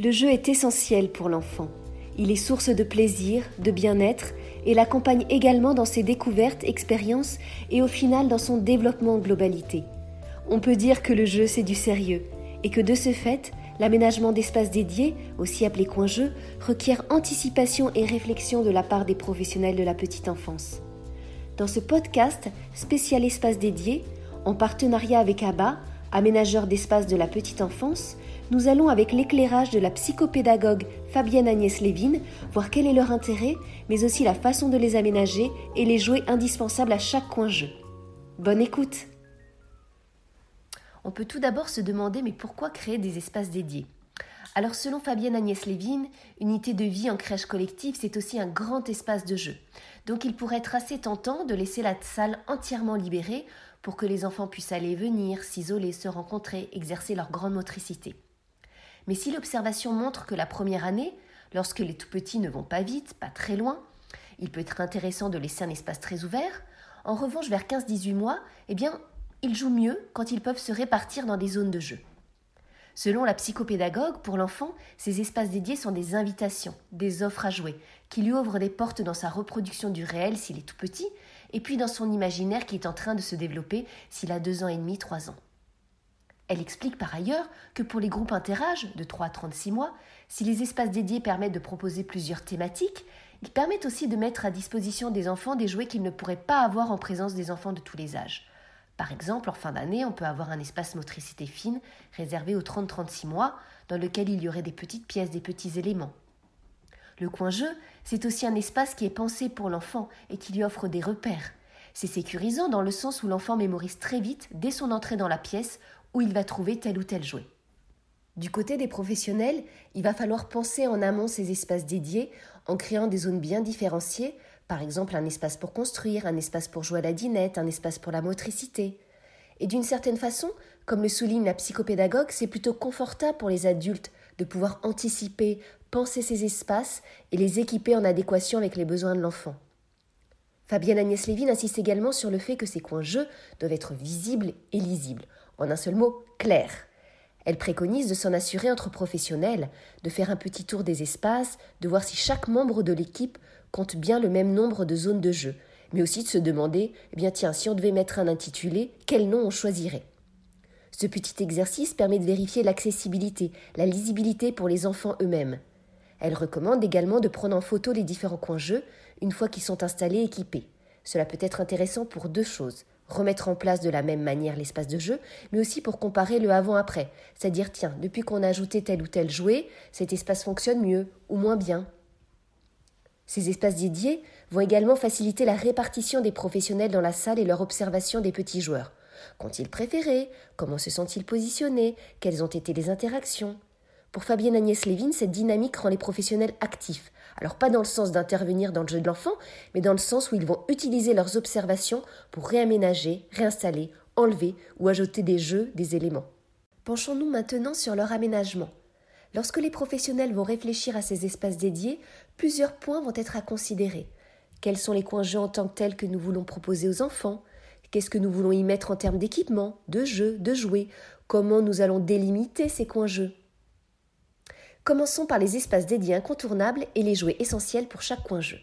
Le jeu est essentiel pour l'enfant. Il est source de plaisir, de bien-être et l'accompagne également dans ses découvertes, expériences et au final dans son développement en globalité. On peut dire que le jeu c'est du sérieux et que de ce fait, l'aménagement d'espaces dédiés, aussi appelés coins-jeux, requiert anticipation et réflexion de la part des professionnels de la petite enfance. Dans ce podcast spécial espace dédié, en partenariat avec ABBA, aménageur d'espace de la petite enfance, nous allons avec l'éclairage de la psychopédagogue Fabienne Agnès Lévin voir quel est leur intérêt, mais aussi la façon de les aménager et les jouets indispensables à chaque coin-jeu. Bonne écoute On peut tout d'abord se demander mais pourquoi créer des espaces dédiés? Alors selon Fabienne Agnès Lévin, unité de vie en crèche collective, c'est aussi un grand espace de jeu. Donc il pourrait être assez tentant de laisser la salle entièrement libérée pour que les enfants puissent aller venir, s'isoler, se rencontrer, exercer leur grande motricité. Mais si l'observation montre que la première année, lorsque les tout petits ne vont pas vite, pas très loin, il peut être intéressant de laisser un espace très ouvert. En revanche, vers 15-18 mois, eh bien, ils jouent mieux quand ils peuvent se répartir dans des zones de jeu. Selon la psychopédagogue, pour l'enfant, ces espaces dédiés sont des invitations, des offres à jouer, qui lui ouvrent des portes dans sa reproduction du réel s'il est tout petit, et puis dans son imaginaire qui est en train de se développer s'il a deux ans et demi, trois ans. Elle explique par ailleurs que pour les groupes interâges de 3 à 36 mois, si les espaces dédiés permettent de proposer plusieurs thématiques, ils permettent aussi de mettre à disposition des enfants des jouets qu'ils ne pourraient pas avoir en présence des enfants de tous les âges. Par exemple, en fin d'année, on peut avoir un espace motricité fine réservé aux 30-36 mois, dans lequel il y aurait des petites pièces, des petits éléments. Le coin jeu, c'est aussi un espace qui est pensé pour l'enfant et qui lui offre des repères. C'est sécurisant dans le sens où l'enfant mémorise très vite, dès son entrée dans la pièce, où il va trouver tel ou tel jouet. Du côté des professionnels, il va falloir penser en amont ces espaces dédiés en créant des zones bien différenciées, par exemple un espace pour construire, un espace pour jouer à la dinette, un espace pour la motricité. Et d'une certaine façon, comme le souligne la psychopédagogue, c'est plutôt confortable pour les adultes de pouvoir anticiper, penser ces espaces et les équiper en adéquation avec les besoins de l'enfant. Fabienne Agnès Lévin insiste également sur le fait que ces coins jeux doivent être visibles et lisibles, en un seul mot, clair. Elle préconise de s'en assurer entre professionnels, de faire un petit tour des espaces, de voir si chaque membre de l'équipe compte bien le même nombre de zones de jeu, mais aussi de se demander, eh bien tiens, si on devait mettre un intitulé, quel nom on choisirait? Ce petit exercice permet de vérifier l'accessibilité, la lisibilité pour les enfants eux-mêmes. Elle recommande également de prendre en photo les différents coins jeux une fois qu'ils sont installés et équipés. Cela peut être intéressant pour deux choses remettre en place de la même manière l'espace de jeu, mais aussi pour comparer le avant-après, c'est-à-dire tiens, depuis qu'on a ajouté tel ou tel jouet, cet espace fonctionne mieux ou moins bien. Ces espaces dédiés vont également faciliter la répartition des professionnels dans la salle et leur observation des petits joueurs. Qu'ont-ils préféré? Comment se sont-ils positionnés? Quelles ont été les interactions? Pour Fabienne Agnès Lévin, cette dynamique rend les professionnels actifs, alors pas dans le sens d'intervenir dans le jeu de l'enfant, mais dans le sens où ils vont utiliser leurs observations pour réaménager, réinstaller, enlever ou ajouter des jeux, des éléments. Penchons-nous maintenant sur leur aménagement. Lorsque les professionnels vont réfléchir à ces espaces dédiés, plusieurs points vont être à considérer. Quels sont les coins jeux en tant que tels que nous voulons proposer aux enfants? Qu'est-ce que nous voulons y mettre en termes d'équipement, de jeux, de jouets? Comment nous allons délimiter ces coins jeux? Commençons par les espaces dédiés incontournables et les jouets essentiels pour chaque coin jeu.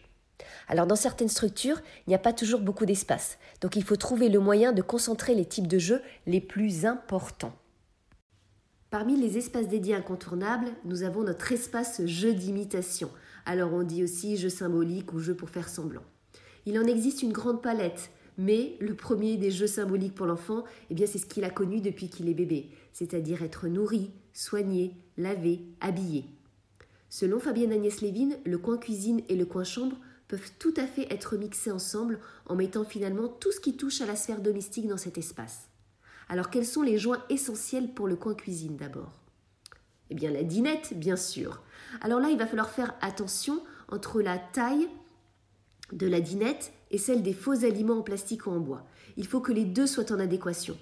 Alors dans certaines structures, il n'y a pas toujours beaucoup d'espace, donc il faut trouver le moyen de concentrer les types de jeux les plus importants. Parmi les espaces dédiés incontournables, nous avons notre espace jeu d'imitation. Alors on dit aussi jeu symbolique ou jeu pour faire semblant. Il en existe une grande palette, mais le premier des jeux symboliques pour l'enfant, eh bien c'est ce qu'il a connu depuis qu'il est bébé, c'est-à-dire être nourri, soigné, lavé, habillé. Selon Fabienne Agnès Lévin, le coin cuisine et le coin chambre peuvent tout à fait être mixés ensemble en mettant finalement tout ce qui touche à la sphère domestique dans cet espace. Alors quels sont les joints essentiels pour le coin cuisine d'abord? Eh bien la dinette, bien sûr. Alors là, il va falloir faire attention entre la taille de la dinette et celle des faux aliments en plastique ou en bois. Il faut que les deux soient en adéquation.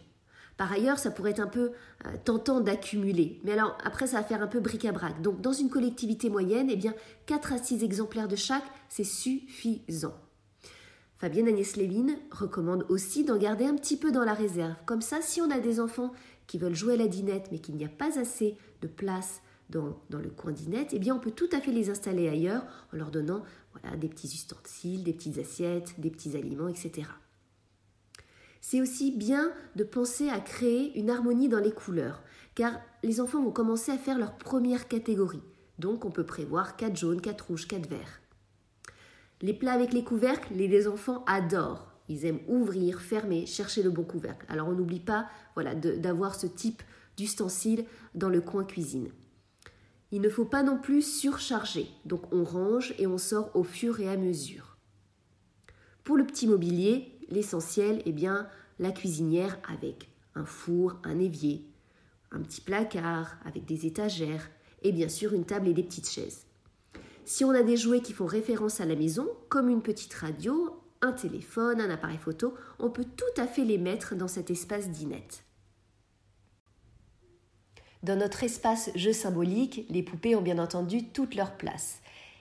Par ailleurs, ça pourrait être un peu euh, tentant d'accumuler. Mais alors, après, ça va faire un peu bric-à-brac. Donc, dans une collectivité moyenne, eh bien, 4 à 6 exemplaires de chaque, c'est suffisant. Fabienne Agnès Lévin recommande aussi d'en garder un petit peu dans la réserve. Comme ça, si on a des enfants qui veulent jouer à la dinette, mais qu'il n'y a pas assez de place dans, le coin d'Inette, eh bien on peut tout à fait les installer ailleurs en leur donnant des petits ustensiles, des petites assiettes, des petits aliments, etc. C'est aussi bien de penser à créer une harmonie dans les couleurs, car les enfants vont commencer à faire leur première catégorie. Donc on peut prévoir 4 jaunes, 4 rouges, 4 verts. Les plats avec les couvercles, les enfants adorent. Ils aiment ouvrir, fermer, chercher le bon couvercle. Alors on n'oublie pas voilà, d'avoir ce type d'ustensile dans le coin cuisine. Il ne faut pas non plus surcharger, donc on range et on sort au fur et à mesure. Pour le petit mobilier, l'essentiel est bien la cuisinière avec un four, un évier, un petit placard avec des étagères et bien sûr une table et des petites chaises. Si on a des jouets qui font référence à la maison, comme une petite radio, un téléphone, un appareil photo, on peut tout à fait les mettre dans cet espace d'inette. Dans notre espace jeu symbolique, les poupées ont bien entendu toute leur place.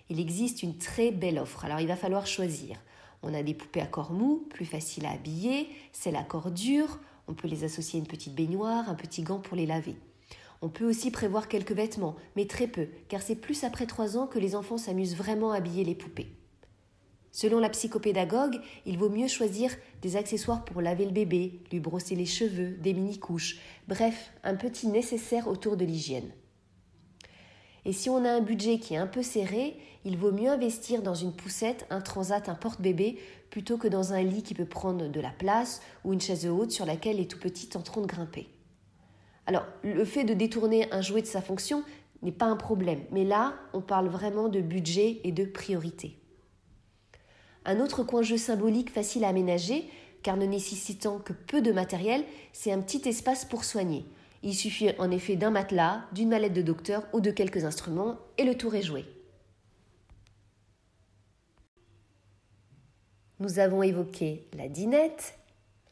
Il existe une très belle offre, alors il va falloir choisir. On a des poupées à corps mou, plus faciles à habiller, celles à corps dur, on peut les associer à une petite baignoire, un petit gant pour les laver. On peut aussi prévoir quelques vêtements, mais très peu, car c'est plus après trois ans que les enfants s'amusent vraiment à habiller les poupées. Selon la psychopédagogue, il vaut mieux choisir des accessoires pour laver le bébé, lui brosser les cheveux, des mini-couches, bref, un petit nécessaire autour de l'hygiène. Et si on a un budget qui est un peu serré, il vaut mieux investir dans une poussette, un transat, un porte-bébé, plutôt que dans un lit qui peut prendre de la place ou une chaise haute sur laquelle les tout petits tenteront de grimper. Alors, le fait de détourner un jouet de sa fonction n'est pas un problème, mais là, on parle vraiment de budget et de priorité. Un autre coin jeu symbolique facile à aménager, car ne nécessitant que peu de matériel, c'est un petit espace pour soigner. Il suffit en effet d'un matelas, d'une mallette de docteur ou de quelques instruments, et le tour est joué. Nous avons évoqué la dinette,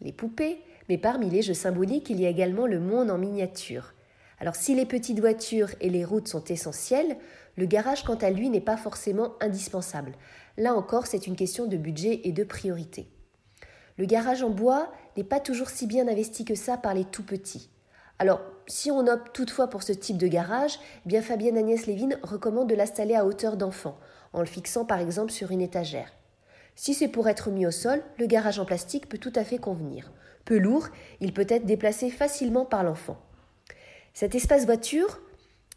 les poupées, mais parmi les jeux symboliques, il y a également le monde en miniature. Alors si les petites voitures et les routes sont essentielles, le garage quant à lui n'est pas forcément indispensable. Là encore, c'est une question de budget et de priorité. Le garage en bois n'est pas toujours si bien investi que ça par les tout petits. Alors, si on opte toutefois pour ce type de garage, eh bien Fabienne Agnès Lévin recommande de l'installer à hauteur d'enfant, en le fixant par exemple sur une étagère. Si c'est pour être mis au sol, le garage en plastique peut tout à fait convenir. Peu lourd, il peut être déplacé facilement par l'enfant. Cet espace voiture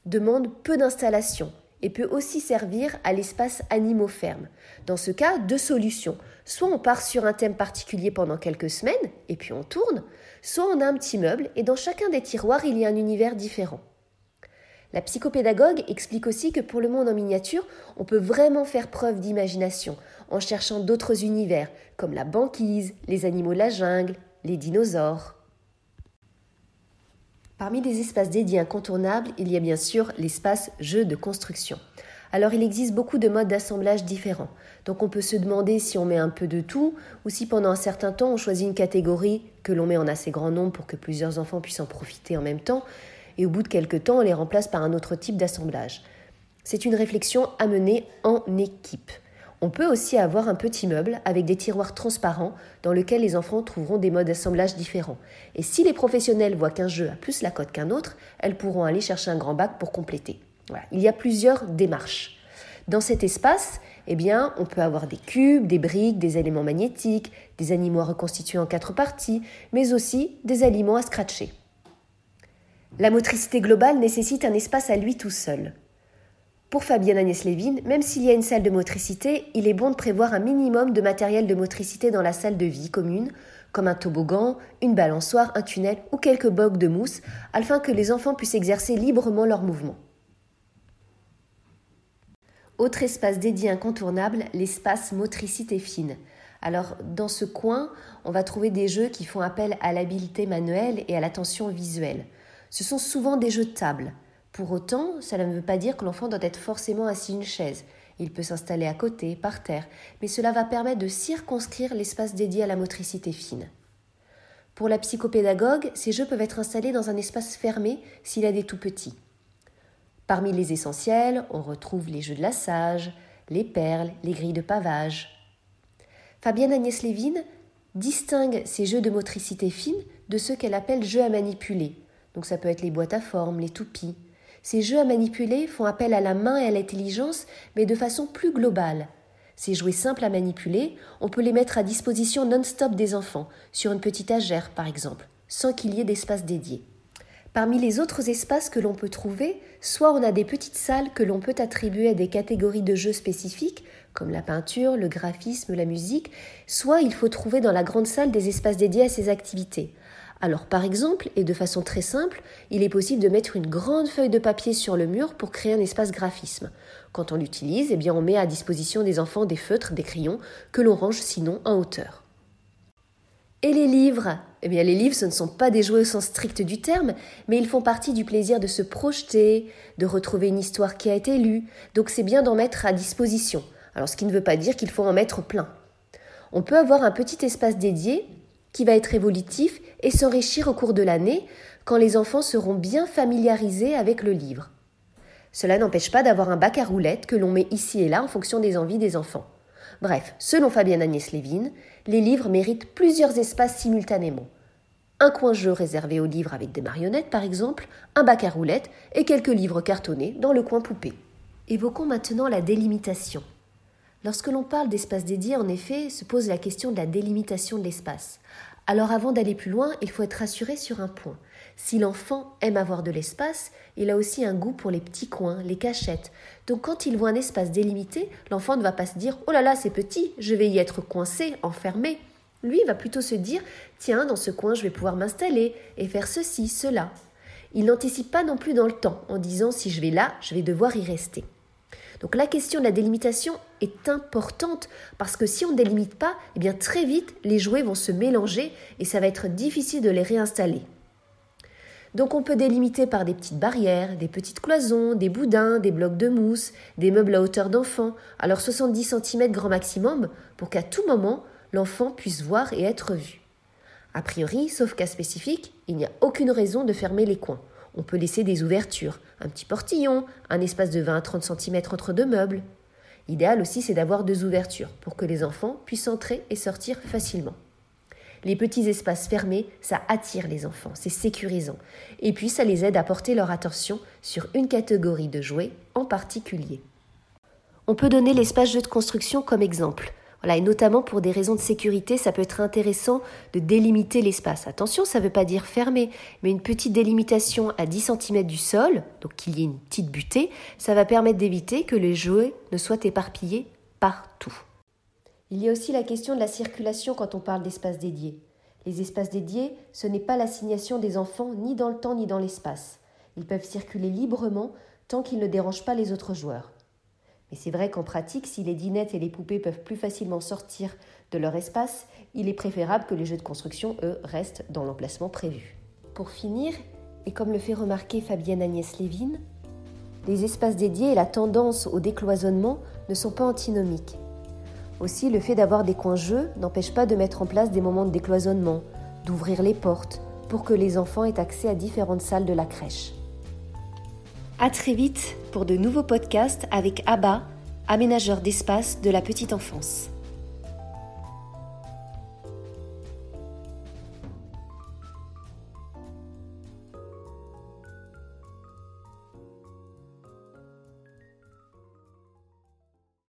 demande peu d'installation et peut aussi servir à l'espace animaux ferme. Dans ce cas, deux solutions. Soit on part sur un thème particulier pendant quelques semaines et puis on tourne, soit on a un petit meuble et dans chacun des tiroirs il y a un univers différent. La psychopédagogue explique aussi que pour le monde en miniature, on peut vraiment faire preuve d'imagination en cherchant d'autres univers comme la banquise, les animaux de la jungle, les dinosaures. Parmi les espaces dédiés incontournables, il y a bien sûr l'espace jeu de construction. Alors il existe beaucoup de modes d'assemblage différents. Donc on peut se demander si on met un peu de tout ou si pendant un certain temps on choisit une catégorie que l'on met en assez grand nombre pour que plusieurs enfants puissent en profiter en même temps et au bout de quelques temps on les remplace par un autre type d'assemblage. C'est une réflexion à mener en équipe. On peut aussi avoir un petit meuble avec des tiroirs transparents dans lequel les enfants trouveront des modes d'assemblage différents. Et si les professionnels voient qu'un jeu a plus la cote qu'un autre, elles pourront aller chercher un grand bac pour compléter. Il y a plusieurs démarches. Dans cet espace, eh on peut avoir des cubes, des briques, des éléments magnétiques, des animaux à reconstituer en quatre parties, mais aussi des aliments à scratcher. La motricité globale nécessite un espace à lui tout seul. Pour Fabienne Agnès Lévin, même s'il y a une salle de motricité, il est bon de prévoir un minimum de matériel de motricité dans la salle de vie commune, comme un toboggan, une balançoire, un tunnel ou quelques bocs de mousse, afin que les enfants puissent exercer librement leurs mouvements. Autre espace dédié incontournable, l'espace motricité fine. Alors dans ce coin, on va trouver des jeux qui font appel à l'habileté manuelle et à l'attention visuelle. Ce sont souvent des jeux de table. Pour autant, cela ne veut pas dire que l'enfant doit être forcément assis une chaise. Il peut s'installer à côté, par terre, mais cela va permettre de circonscrire l'espace dédié à la motricité fine. Pour la psychopédagogue, ces jeux peuvent être installés dans un espace fermé s'il a des tout petits. Parmi les essentiels, on retrouve les jeux de la sage, les perles, les grilles de pavage. Fabienne Agnès Lévin distingue ces jeux de motricité fine de ceux qu'elle appelle jeux à manipuler. Donc ça peut être les boîtes à forme, les toupies, Ces jeux à manipuler font appel à la main et à l'intelligence, mais de façon plus globale. Ces jouets simples à manipuler, on peut les mettre à disposition non-stop des enfants, sur une petite agère par exemple, sans qu'il y ait d'espace dédié. Parmi les autres espaces que l'on peut trouver, soit on a des petites salles que l'on peut attribuer à des catégories de jeux spécifiques, comme la peinture, le graphisme, la musique, soit il faut trouver dans la grande salle des espaces dédiés à ces activités. Alors par exemple, et de façon très simple, il est possible de mettre une grande feuille de papier sur le mur pour créer un espace graphisme. Quand on l'utilise, eh bien on met à disposition des enfants des feutres, des crayons, que l'on range sinon en hauteur. Et les livres? Eh bien, les livres, ce ne sont pas des jouets au sens strict du terme, mais ils font partie du plaisir de se projeter, de retrouver une histoire qui a été lue, donc c'est bien d'en mettre à disposition. Alors, ce qui ne veut pas dire qu'il faut en mettre plein. On peut avoir un petit espace dédié qui va être évolutif et s'enrichir au cours de l'année quand les enfants seront bien familiarisés avec le livre. Cela n'empêche pas d'avoir un bac à roulettes que l'on met ici et là en fonction des envies des enfants. Bref, selon Fabienne Agnès Lévin, les livres méritent plusieurs espaces simultanément. Un coin jeu réservé aux livres avec des marionnettes, par exemple, un bac à roulettes et quelques livres cartonnés dans le coin poupée. Évoquons maintenant la délimitation. Lorsque l'on parle d'espace dédié, en effet, se pose la question de la délimitation de l'espace. Alors avant d'aller plus loin, il faut être rassuré sur un point. Si l'enfant aime avoir de l'espace, il a aussi un goût pour les petits coins, les cachettes. Donc quand il voit un espace délimité, l'enfant ne va pas se dire Oh là là, c'est petit, je vais y être coincé, enfermé. Lui va plutôt se dire Tiens, dans ce coin, je vais pouvoir m'installer et faire ceci, cela. Il n'anticipe pas non plus dans le temps en disant Si je vais là, je vais devoir y rester. Donc la question de la délimitation est importante parce que si on ne délimite pas, eh bien très vite les jouets vont se mélanger et ça va être difficile de les réinstaller. Donc on peut délimiter par des petites barrières, des petites cloisons, des boudins, des blocs de mousse, des meubles à hauteur d'enfant, alors 70 cm grand maximum, pour qu'à tout moment l'enfant puisse voir et être vu. A priori, sauf cas spécifique, il n'y a aucune raison de fermer les coins. On peut laisser des ouvertures, un petit portillon, un espace de 20 à 30 cm entre deux meubles. L'idéal aussi, c'est d'avoir deux ouvertures pour que les enfants puissent entrer et sortir facilement. Les petits espaces fermés, ça attire les enfants, c'est sécurisant. Et puis, ça les aide à porter leur attention sur une catégorie de jouets en particulier. On peut donner l'espace jeu de construction comme exemple et notamment pour des raisons de sécurité, ça peut être intéressant de délimiter l'espace. Attention, ça ne veut pas dire fermer, mais une petite délimitation à 10 cm du sol, donc qu'il y ait une petite butée, ça va permettre d'éviter que les jouets ne soient éparpillés partout. Il y a aussi la question de la circulation quand on parle d'espace dédié. Les espaces dédiés, ce n'est pas l'assignation des enfants ni dans le temps ni dans l'espace. Ils peuvent circuler librement tant qu'ils ne dérangent pas les autres joueurs. Mais c'est vrai qu'en pratique, si les dinettes et les poupées peuvent plus facilement sortir de leur espace, il est préférable que les jeux de construction, eux, restent dans l'emplacement prévu. Pour finir, et comme le fait remarquer Fabienne Agnès Lévin, les espaces dédiés et la tendance au décloisonnement ne sont pas antinomiques. Aussi, le fait d'avoir des coins jeux n'empêche pas de mettre en place des moments de décloisonnement, d'ouvrir les portes, pour que les enfants aient accès à différentes salles de la crèche. À très vite pour de nouveaux podcasts avec ABBA, aménageur d'espace de la petite enfance.